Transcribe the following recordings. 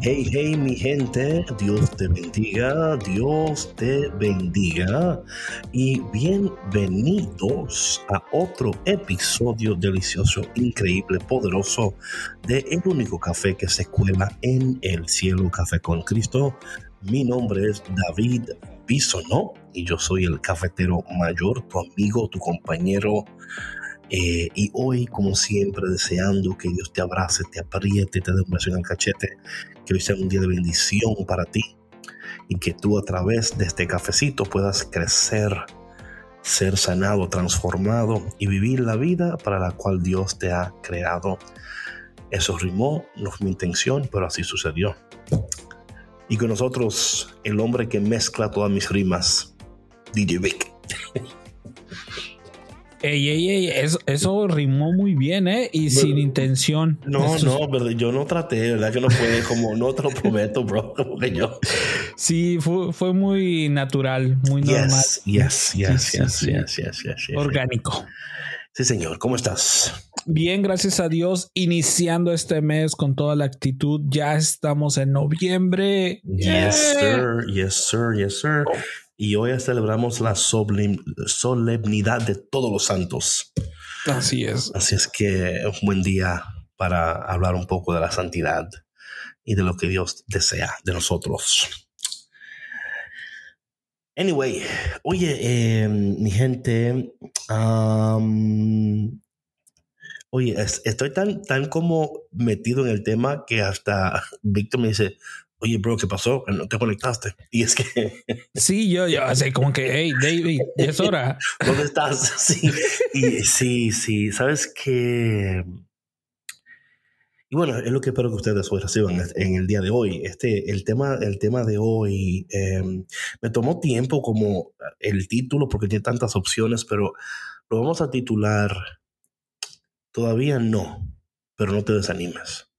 Hey, hey, mi gente, Dios te bendiga, Dios te bendiga y bienvenidos a otro episodio delicioso, increíble, poderoso de El único café que se cuela en el cielo, Café con Cristo. Mi nombre es David Bisonó y yo soy el cafetero mayor, tu amigo, tu compañero eh, y hoy, como siempre, deseando que Dios te abrace, te apriete, te dé un beso en el cachete, que hoy sea un día de bendición para ti y que tú a través de este cafecito puedas crecer, ser sanado, transformado y vivir la vida para la cual Dios te ha creado. Eso rimó, no fue mi intención, pero así sucedió. Y con nosotros, el hombre que mezcla todas mis rimas, DJ Vic. Ey, ey, ey, eso, eso rimó muy bien, ¿eh? Y sin intención. No, Eso es- no, verdad, yo no traté, ¿verdad? Que no fue como, no te lo prometo, bro. Como que yo. Sí, fue, fue muy natural, muy normal, Yes, yes, yes, yes, yes, yes, yes, yes. orgánico. Sí, señor, ¿cómo estás? Bien, gracias a Dios, iniciando este mes con toda la actitud. Ya estamos en noviembre. Yes, Yeah. sir, yes, sir, yes, sir. Y hoy celebramos la solemn- solemnidad de todos los santos. Así es. Así es que es un buen día para hablar un poco de la santidad y de lo que Dios desea de nosotros. Anyway, oye, eh, mi gente, oye, es- estoy tan, tan como metido en el tema que hasta Víctor me dice, oye, bro, ¿qué pasó? No te conectaste. Y es que, Sí, yo, yo, así como que, hey, David, es hora. ¿dónde estás? Sí, y, sí, sí, sabes que... Y bueno, es lo que espero que ustedes hoy reciban en el día de hoy. Este, el tema, el tema de hoy eh, me tomó tiempo como el título porque tiene tantas opciones, pero lo vamos a titular Todavía no, pero no te desanimes.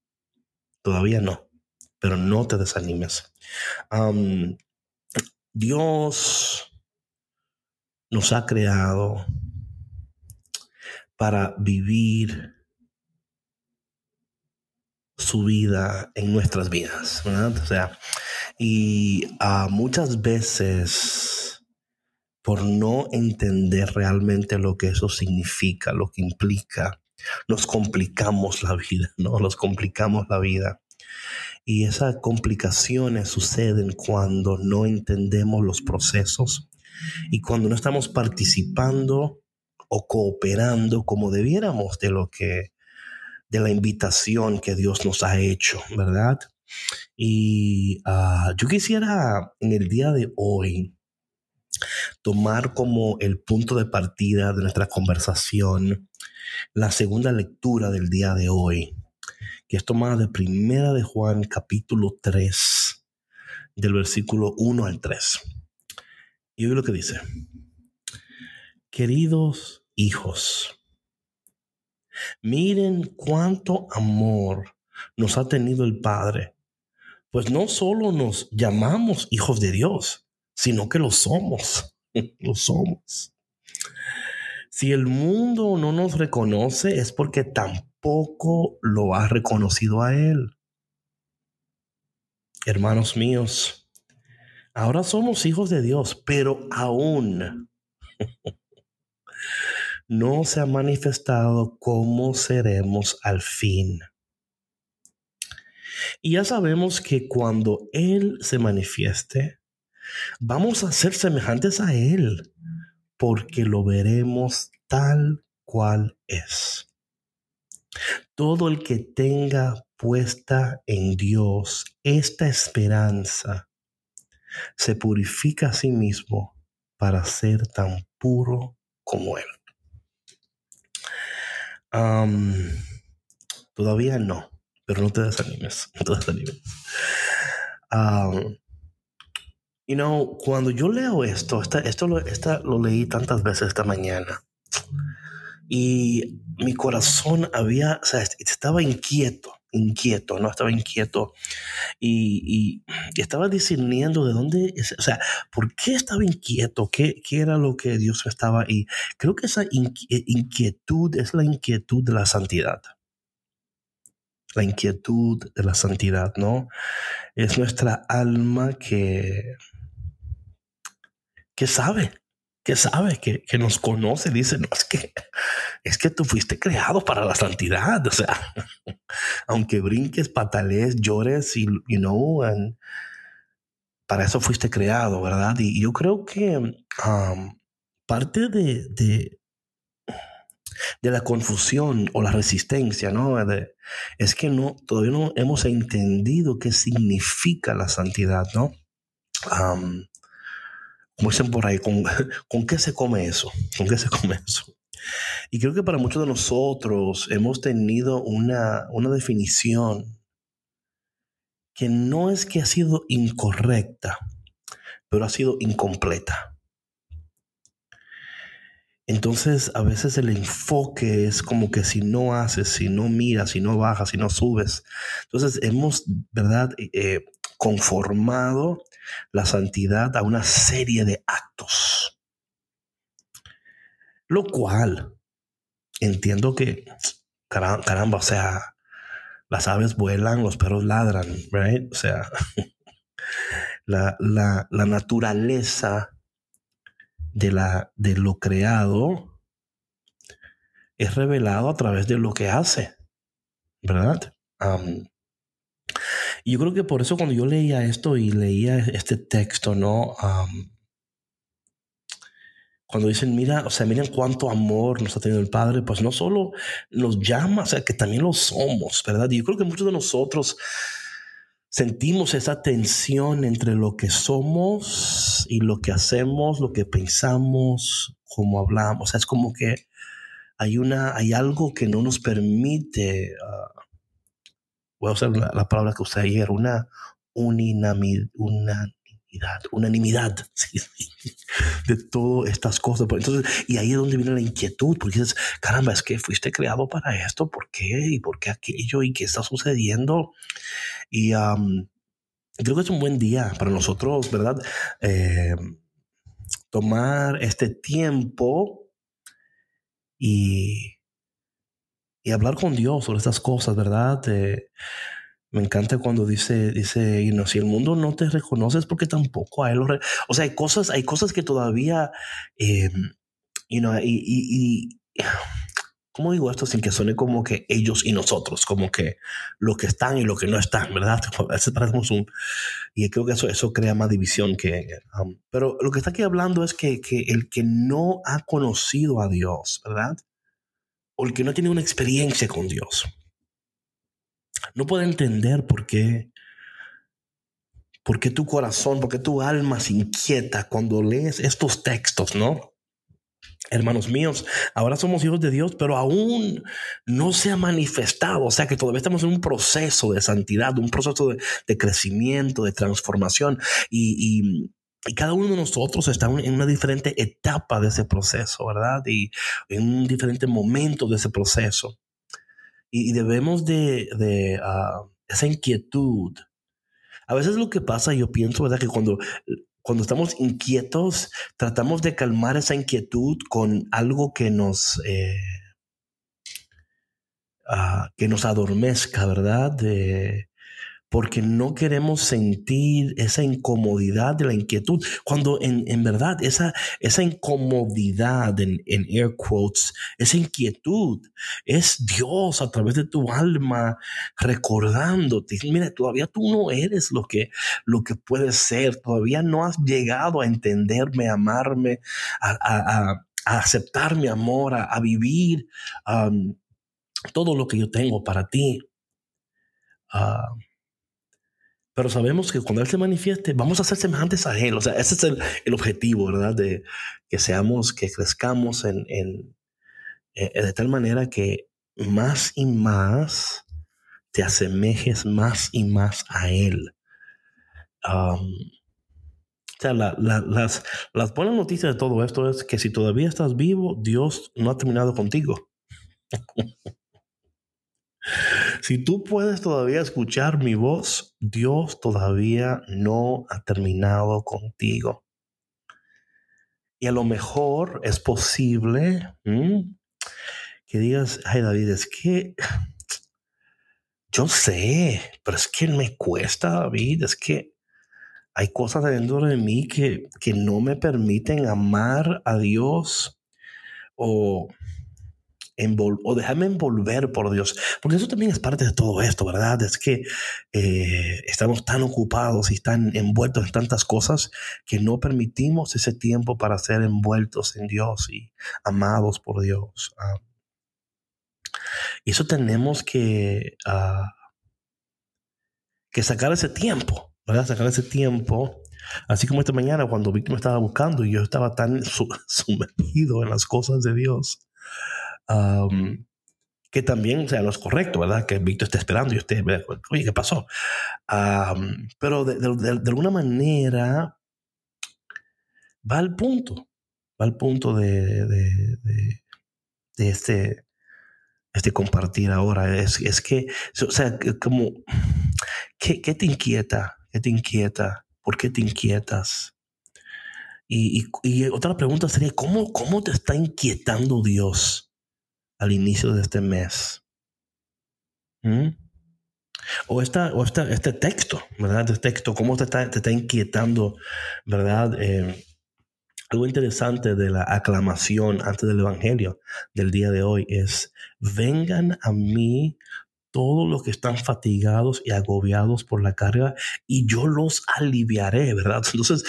Todavía no, pero no te desanimes. Dios nos ha creado para vivir su vida en nuestras vidas. O sea, y ah, muchas veces por no entender realmente lo que eso significa, lo que implica, nos complicamos la vida, ¿no? Nos complicamos la vida. Y esas complicaciones suceden cuando no entendemos los procesos y cuando no estamos participando o cooperando como debiéramos de lo que de la invitación que Dios nos ha hecho, ¿verdad? Y ah, yo quisiera en el día de hoy tomar como el punto de partida de nuestra conversación la segunda lectura del día de hoy, que es tomada de Primera de Juan capítulo 3, del versículo 1 al 3. Y oye lo que dice. Queridos hijos, Miren cuánto amor nos ha tenido el Padre, pues no solo nos llamamos hijos de Dios, sino que lo somos, lo somos. Si el mundo no nos reconoce es porque tampoco lo ha reconocido a Él. Hermanos míos, ahora somos hijos de Dios, pero aún no se ha manifestado cómo seremos al fin. Y ya sabemos que cuando Él se manifieste, vamos a ser semejantes a Él, porque lo veremos tal cual es. Todo el que tenga puesta en Dios esta esperanza se purifica a sí mismo para ser tan puro como Él. todavía no, pero no te desanimes, no te desanimes. you know, cuando yo leo esto, esto lo leí tantas veces esta mañana y mi corazón había, o sea, estaba inquieto, inquieto, ¿no? Estaba inquieto y, estaba discerniendo de dónde, o sea, ¿por qué estaba inquieto? ¿Qué, qué era lo que Dios estaba? Y creo que esa inquietud es la inquietud de la santidad. La inquietud de la santidad, ¿no? Es nuestra alma que, que sabe, que sabe, que, que, nos conoce, dice, no, es que, es que tú fuiste creado para la santidad, o sea, aunque brinques, patalees, llores y, you know, para eso fuiste creado, ¿verdad? Y yo creo que um, parte de, de, de, la confusión o la resistencia, ¿no? es que no, todavía no hemos entendido qué significa la santidad, ¿no? Um, como dicen por ahí, ¿con, ¿con qué se come eso? ¿Con qué se come eso? Y creo que para muchos de nosotros hemos tenido una, una definición que no es que ha sido incorrecta, pero ha sido incompleta. Entonces, a veces el enfoque es como que si no haces, si no miras, si no bajas, si no subes. Entonces, hemos, ¿verdad?, eh, conformado la santidad a una serie de actos. Lo cual entiendo que, caramba, o sea, las aves vuelan, los perros ladran, right? O sea, la, la, la naturaleza de, la, de lo creado es revelado a través de lo que hace, ¿verdad? Y yo creo que por eso cuando yo leía esto y leía este texto, ¿no? cuando dicen, mira, o sea, miren cuánto amor nos ha tenido el Padre, pues no solo nos llama, o sea, que también lo somos, ¿verdad? Y yo creo que muchos de nosotros sentimos esa tensión entre lo que somos y lo que hacemos, lo que pensamos, cómo hablamos. O sea, es como que hay una, hay algo que no nos permite uh, voy a usar la, palabra que usé ayer, una unanimidad, unanimidad de todas estas cosas. Entonces, y ahí es donde viene la inquietud, porque dices, caramba, es que fuiste creado para esto, ¿por qué? ¿Y por qué aquello? ¿Y qué está sucediendo? Y creo que es un buen día para nosotros, ¿verdad? Eh, tomar este tiempo y y hablar con Dios sobre estas cosas, ¿verdad? Me encanta cuando dice, dice, y no, si el mundo no te reconoce es porque tampoco a él lo O sea, hay cosas, hay cosas que todavía, eh, you know, y, y, y, ¿cómo digo esto sin que suene como que ellos y nosotros, como que lo que están y lo que no están, ¿verdad? A veces parecemos un, y creo que eso, eso crea más división que, um, pero lo que está aquí hablando es que, que el que no ha conocido a Dios, ¿verdad? O el que no tiene una experiencia con Dios, no puede entender por qué, por qué tu corazón, por qué tu alma se inquieta cuando lees estos textos, ¿no? Hermanos míos, ahora somos hijos de Dios, pero aún no se ha manifestado, o sea que todavía estamos en un proceso de santidad, un proceso de, crecimiento, de transformación, y, y cada uno de nosotros está en una diferente etapa de ese proceso, ¿verdad? Y en un diferente momento de ese proceso. Y, debemos de, de ah, esa inquietud. A veces lo que pasa, yo pienso, ¿verdad? Que cuando, cuando estamos inquietos, tratamos de calmar esa inquietud con algo que nos... Eh, ah, que nos adormezca, ¿verdad? De, porque no queremos sentir esa incomodidad de la inquietud, cuando en, en verdad esa, esa incomodidad, en, en, air quotes, esa inquietud es Dios a través de tu alma recordándote, mira, todavía tú no eres lo que, lo que puedes ser, todavía no has llegado a entenderme, a amarme, a, a, aceptar mi amor, a, vivir todo lo que yo tengo para ti. Ah, pero sabemos que cuando Él se manifieste, vamos a ser semejantes a Él. O sea, ese es el, objetivo, ¿verdad? De que seamos, que crezcamos en, eh, de tal manera que más y más te asemejes más y más a Él. o sea, las, las buenas noticias de todo esto es que si todavía estás vivo, Dios no ha terminado contigo. si tú puedes todavía escuchar mi voz, Dios todavía no ha terminado contigo. Y a lo mejor es posible que digas, ay David, es que yo sé, pero es que me cuesta, David, es que hay cosas dentro de mí que, que no me permiten amar a Dios o, o dejarme envolver por Dios. Porque eso también es parte de todo esto, ¿verdad? Es que eh, estamos tan ocupados y tan envueltos en tantas cosas que no permitimos ese tiempo para ser envueltos en Dios y amados por Dios. Y eso tenemos que, ah, que sacar ese tiempo, ¿verdad? Sacar ese tiempo. Así como esta mañana cuando Víctor me estaba buscando y yo estaba tan sumergido en las cosas de Dios, que también, sea, es correcto, ¿verdad? Que Víctor esté esperando y usted, oye, ¿qué pasó? pero de, alguna manera va al punto, va al punto de, de este, este compartir ahora es, es que, o sea, como, ¿qué, ¿qué, te inquieta? ¿Qué te inquieta? ¿Por qué te inquietas? Y, y, otra pregunta sería, ¿cómo, ¿cómo te está inquietando Dios al inicio de este mes? ¿Mm? O, esta, o esta, este texto, ¿verdad? Este texto, ¿cómo te está, te está inquietando, ¿verdad? Eh, algo interesante de la aclamación antes del Evangelio del día de hoy es, vengan a mí todos los que están fatigados y agobiados por la carga y yo los aliviaré, ¿verdad? Entonces,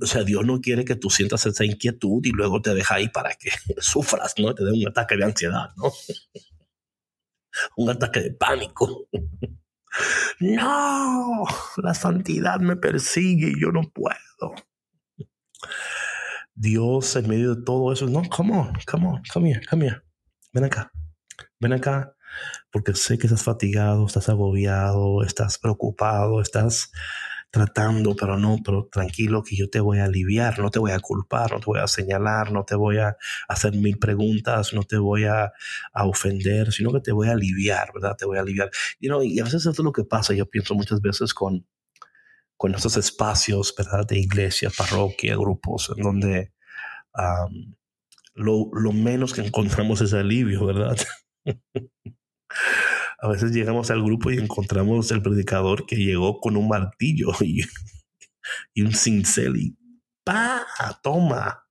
o sea, Dios no quiere que tú sientas esa inquietud y luego te deja ahí para que sufras, ¿no? Te dé un ataque de ansiedad, ¿no? un ataque de pánico. no, la santidad me persigue y yo no puedo. Dios en medio de todo eso, no, come on, come on, come here, come here. Ven acá, ven acá, porque sé que estás fatigado, estás agobiado, estás preocupado, estás tratando, pero no, pero tranquilo que yo te voy a aliviar, no te voy a culpar, no te voy a señalar, no te voy a hacer mil preguntas, no te voy a, ofender, sino que te voy a aliviar, ¿verdad? Te voy a aliviar. y a veces eso es lo que pasa, yo pienso muchas veces con, con esos espacios, ¿verdad? De iglesia, parroquia, grupos, en donde lo, lo, menos que encontramos es alivio, ¿verdad? A veces llegamos al grupo y encontramos el predicador que llegó con un martillo y, y un cincel y ¡pa! ¡Toma!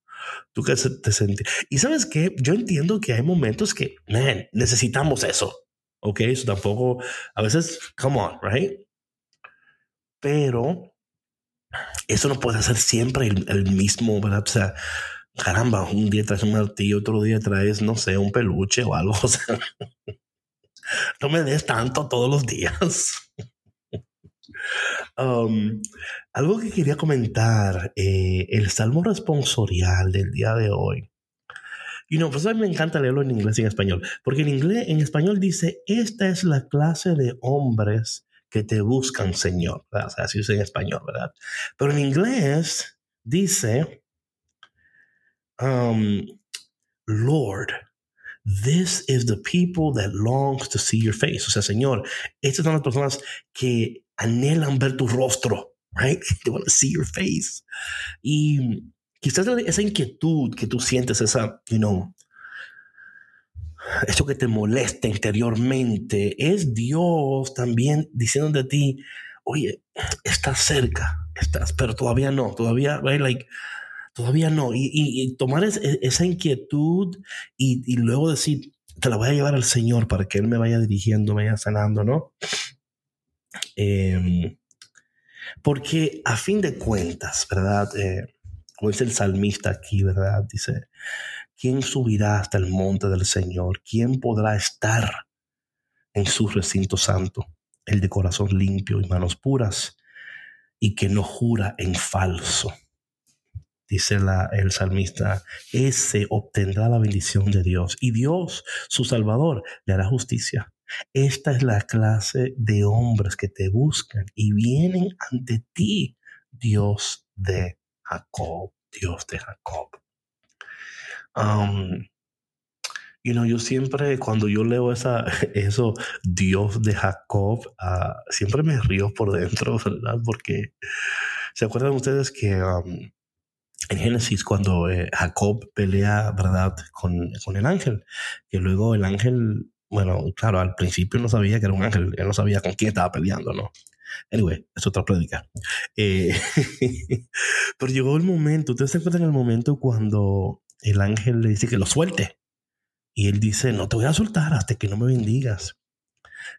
Tú que te sentí. Y sabes qué? Yo entiendo que hay momentos que, man, necesitamos eso. Ok, eso tampoco, a veces, come on, right? Pero eso no puede ser siempre el, mismo, ¿verdad? O sea, caramba, un día traes un martillo, otro día traes, no sé, un peluche o algo. O sea, no me des tanto todos los días. Um, algo que quería comentar, eh, el salmo responsorial del día de hoy. Y no, pues a mí me encanta leerlo en inglés y en español, porque en inglés, en español dice, esta es la clase de hombres que te buscan, Señor. O sea, así dice en español, ¿verdad? Pero en inglés dice, um, Lord, this is the people that longs to see your face. O sea, Señor, estas son las personas que anhelan ver tu rostro, right? They want to see your face. Y quizás esa inquietud que tú sientes, esa, you know, eso que te molesta interiormente, es Dios también diciendo de ti, oye, estás cerca, estás, pero todavía no, todavía, like, todavía no. Y, tomar esa inquietud y, luego decir, te la voy a llevar al Señor para que Él me vaya dirigiendo, me vaya sanando, ¿no? Em, porque a fin de cuentas, ¿verdad? Eh, dice el salmista aquí, ¿verdad? Dice, ¿quién subirá hasta el monte del Señor? ¿Quién podrá estar en su recinto santo, el de corazón limpio y manos puras, y que no jura en falso. Dice el salmista, ese obtendrá la bendición de Dios y Dios, su Salvador, le hará justicia. Esta es la clase de hombres que te buscan y vienen ante ti, Dios de Jacob, Dios de Jacob. Um, you know, yo siempre, cuando yo leo esa, eso, Dios de Jacob, uh, siempre me río por dentro, ¿verdad? Porque se acuerdan ustedes que um, en Génesis, cuando eh, Jacob pelea, ¿verdad?, con, con el ángel, que luego el ángel bueno, claro, al principio no sabía que era un ángel, él no sabía con quién estaba peleando, ¿no? Anyway, es otra prédica. Eh, pero llegó el momento, ¿ustedes se acuerdan el momento cuando el ángel le dice que lo suelte? Y él dice, no te voy a soltar hasta que no me bendigas.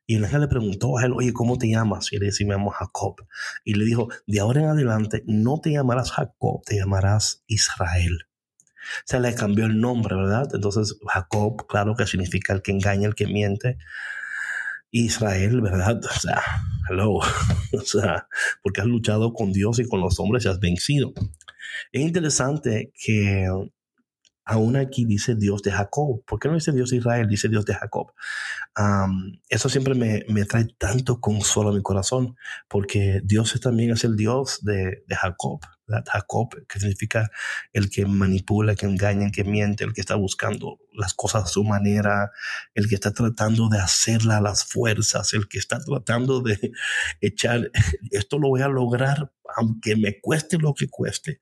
Y el ángel le preguntó a él, oye, ¿cómo te llamas? Y él dice, me llamo Jacob. Y le dijo, de ahora en adelante no te llamarás Jacob, te llamarás Israel se le cambió el nombre, ¿verdad? Entonces Jacob, claro que significa el que engaña, el que miente. Israel, ¿verdad? O sea, hello. o sea, porque has luchado con Dios y con los hombres y has vencido. Es interesante que aún aquí dice Dios de Jacob. ¿Por qué no dice Dios de Israel? Dice Dios de Jacob. eso siempre me, me, trae tanto consuelo a mi corazón, porque Dios también es el Dios de, de Jacob. Jacob, que significa el que manipula, que engaña, que miente, el que está buscando las cosas a su manera, el que está tratando de hacerla a las fuerzas, el que está tratando de echar, esto lo voy a lograr aunque me cueste lo que cueste.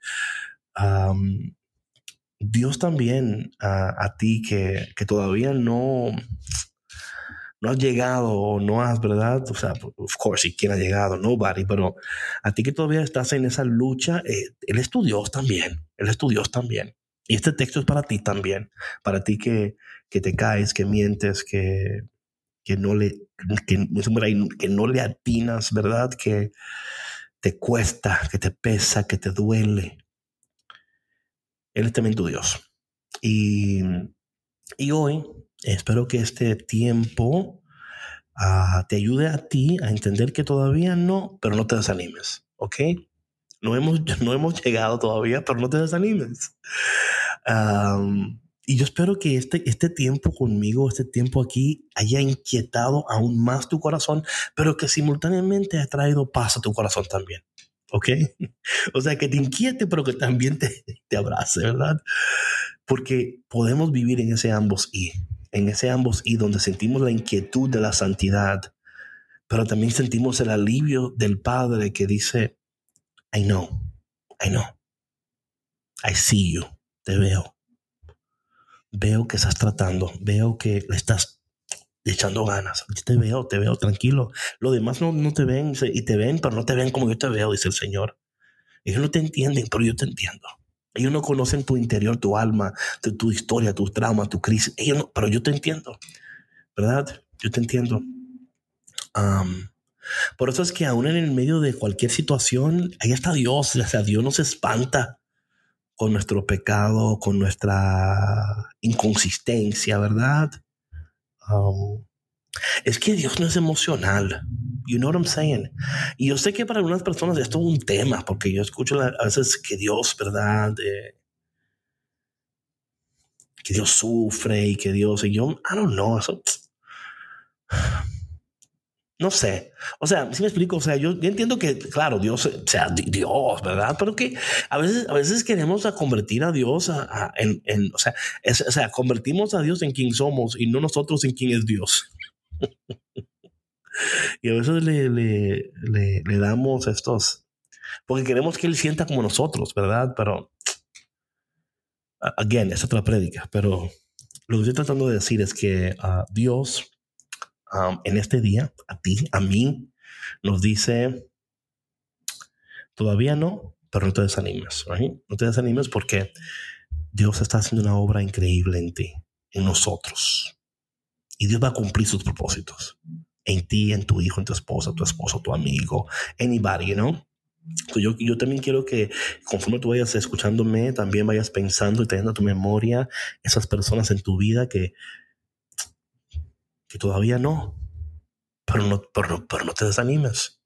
Dios también a, ti que, que todavía no no has llegado o no has, ¿verdad? O sea, of course, ¿y quién ha llegado? Nobody, pero a ti que todavía estás en esa lucha, eh, Él es tu Dios también, Él es tu Dios también. Y este texto es para ti también, para ti que, que te caes, que mientes, que, que no le, que, que no le atinas, ¿verdad? Que te cuesta, que te pesa, que te duele. Él es también tu Dios. Y, y hoy Espero que este tiempo ah, te ayude a ti a entender que todavía no, pero no te desanimes, ¿ok? No hemos, no hemos llegado todavía, pero no te desanimes. y yo espero que este, este tiempo conmigo, este tiempo aquí, haya inquietado aún más tu corazón, pero que simultáneamente ha traído paz a tu corazón también. ¿Ok? O sea, que te inquiete, pero que también te, te abrace, ¿verdad? Porque podemos vivir en ese ambos y en ese ambos y donde sentimos la inquietud de la santidad, pero también sentimos el alivio del Padre que dice, I know, I know, I see you, te veo. Veo que estás tratando, veo que le estás echando ganas. Te veo, te veo tranquilo. Los demás no, no te ven y te ven, pero no te ven como yo te veo, dice el Señor. Ellos no te entienden, pero yo te entiendo. Ellos no conocen tu interior, tu alma, tu, historia, tu trauma, tu crisis. Ellos no, pero yo te entiendo, ¿verdad? Yo te entiendo. por eso es que aún en el medio de cualquier situación, ahí está Dios. O sea, Dios nos espanta con nuestro pecado, con nuestra inconsistencia, ¿verdad? Es que Dios no es emocional. You know what I'm saying? Y yo sé que para algunas personas esto es un tema, porque yo escucho a veces que Dios, ¿verdad? que Dios sufre y que Dios, y yo, I don't know, eso. No sé. O sea, si me explico, o sea, yo, entiendo que, claro, Dios, o sea, Dios, ¿verdad? Pero que a veces, a veces queremos a convertir a Dios en, o, sea, o sea, convertimos a Dios en quien somos y no nosotros en quien es Dios. y a veces le, le, le, damos estos, porque queremos que Él sienta como nosotros, ¿verdad? Pero, again, es otra prédica, pero lo que estoy tratando de decir es que uh, Dios en este día, a ti, a mí, nos dice, todavía no, pero no te desanimes, no te desanimes porque Dios está haciendo una obra increíble en ti, en nosotros. Y Dios va a cumplir sus propósitos en ti, en tu hijo, en tu esposa, tu esposo, tu amigo, anybody, you know? yo, yo también quiero que conforme tú vayas escuchándome, también vayas pensando y teniendo a tu memoria esas personas en tu vida que, que todavía no, pero no, pero, pero no te desanimes.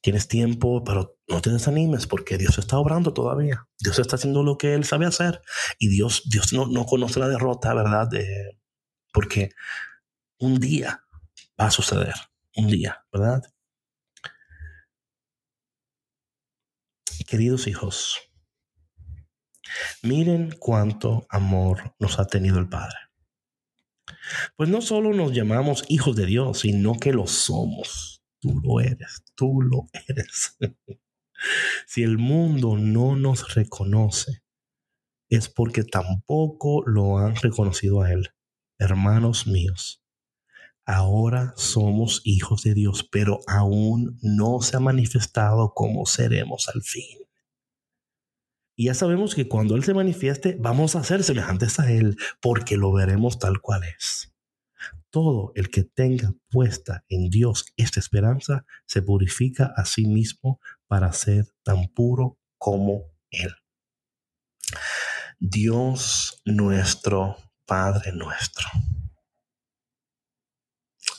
Tienes tiempo, pero no te desanimes porque Dios está obrando todavía. Dios está haciendo lo que Él sabe hacer. Y Dios, Dios no, no conoce la derrota, ¿verdad? Porque un día va a suceder. Un día, ¿verdad? Queridos hijos, miren cuánto amor nos ha tenido el Padre. Pues no solo nos llamamos hijos de Dios, sino que lo somos. Tú lo eres, tú lo eres. si el mundo no nos reconoce, es porque tampoco lo han reconocido a Él. Hermanos míos, ahora somos hijos de Dios, pero aún no se ha manifestado cómo seremos al fin. Y ya sabemos que cuando Él se manifieste, vamos a ser semejantes a Él, porque lo veremos tal cual es. Todo el que tenga puesta en Dios esta esperanza se purifica a sí mismo para ser tan puro como Él. Dios nuestro, Padre nuestro.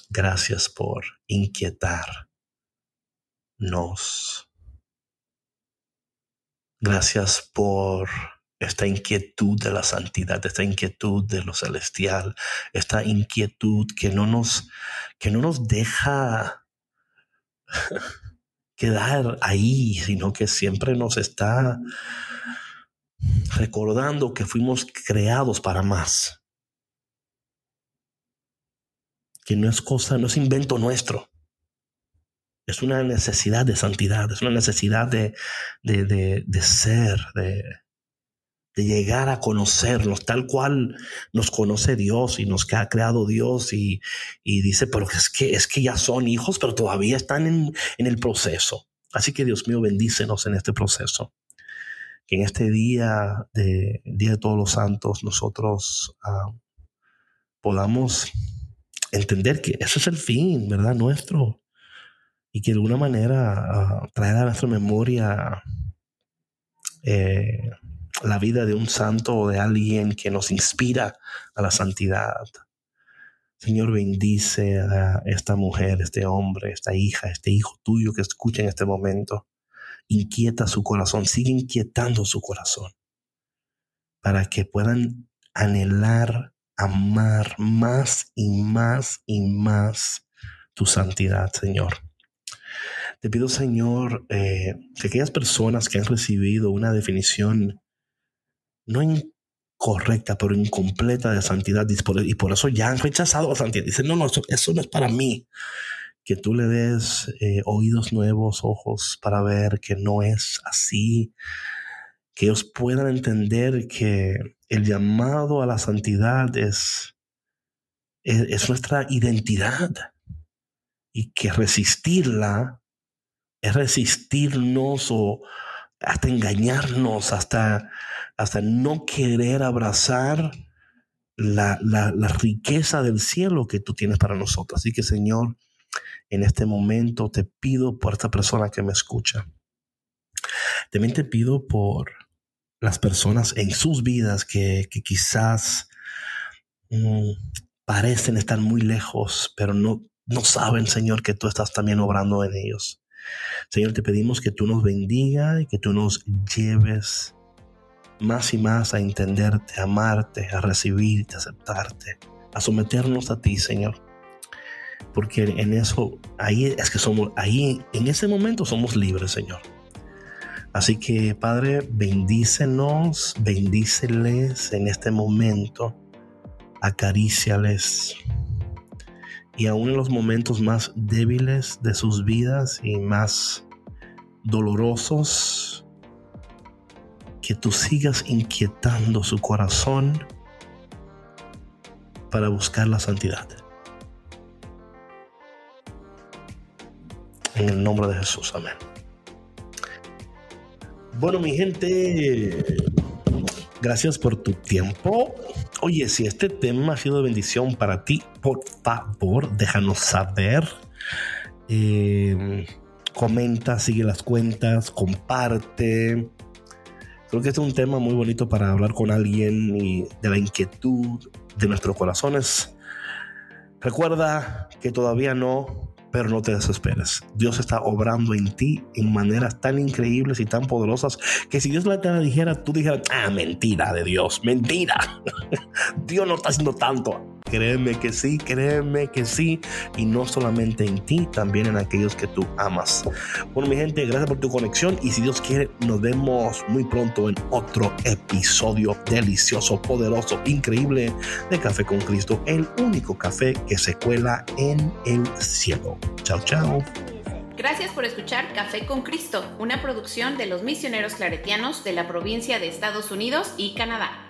Gracias por inquietarnos Gracias por esta inquietud de la santidad, esta inquietud de lo celestial, esta inquietud que no nos, que no nos deja quedar ahí, sino que siempre nos está recordando que fuimos creados para más. Que no es cosa, no es invento nuestro. Es una necesidad de santidad, es una necesidad de, de, ser, de, llegar a conocernos tal cual nos conoce Dios y nos ha creado Dios y, dice, pero es que, es que ya son hijos, pero todavía están en, el proceso. Así que Dios mío, bendícenos en este proceso. Que en este día de, Día de Todos los Santos nosotros ah, podamos entender que ese es el fin, ¿verdad? Nuestro y que de alguna manera uh, traer a nuestra memoria eh, la vida de un santo o de alguien que nos inspira a la santidad. Señor, bendice a esta mujer, este hombre, esta hija, este hijo tuyo que escucha en este momento. Inquieta su corazón, sigue inquietando su corazón para que puedan anhelar, amar más y más y más tu santidad, Señor. Te pido, Señor, eh, que aquellas personas que han recibido una definición no incorrecta, pero incompleta de santidad, y por eso ya han rechazado la santidad, dicen, no, no, eso, no es para mí. Que tú le des eh, oídos nuevos, ojos para ver que no es así, que ellos puedan entender que el llamado a la santidad es, es nuestra identidad y que resistirla es resistirnos o hasta engañarnos, hasta, hasta no querer abrazar la, la, riqueza del cielo que tú tienes para nosotros. Así que Señor, en este momento te pido por esta persona que me escucha. También te pido por las personas en sus vidas que, que quizás mm, parecen estar muy lejos, pero no, no saben, Señor, que tú estás también obrando en ellos. Señor, te pedimos que tú nos bendiga y que tú nos lleves más y más a entenderte, a amarte, a recibirte, a aceptarte, a someternos a ti, Señor. Porque en eso, ahí es que somos, ahí en ese momento somos libres, Señor. Así que, Padre, bendícenos, bendíceles en este momento, acaríciales y aún en los momentos más débiles de sus vidas y más dolorosos, que tú sigas inquietando su corazón para buscar la santidad. En el nombre de Jesús, amén. Bueno, mi gente, gracias por tu tiempo. Oye, si este tema ha sido de bendición para ti, por favor, déjanos saber. Em, comenta, sigue las cuentas, comparte. Creo que este es un tema muy bonito para hablar con alguien y de la inquietud de nuestros corazones. Recuerda que todavía no, pero no te desesperes. Dios está obrando en ti en maneras tan increíbles y tan poderosas que si Dios te la dijera, tú dijeras, ah, mentira de Dios, mentira. Dios no está haciendo tanto. Créeme que sí, créeme que sí. Y no solamente en ti, también en aquellos que tú amas. Bueno, mi gente, gracias por tu conexión. Y si Dios quiere, nos vemos muy pronto en otro episodio delicioso, poderoso, increíble de Café con Cristo. El único café que se cuela en el cielo. Chao, chao. Gracias por escuchar Café con Cristo, una producción de los misioneros claretianos de la provincia de Estados Unidos y Canadá.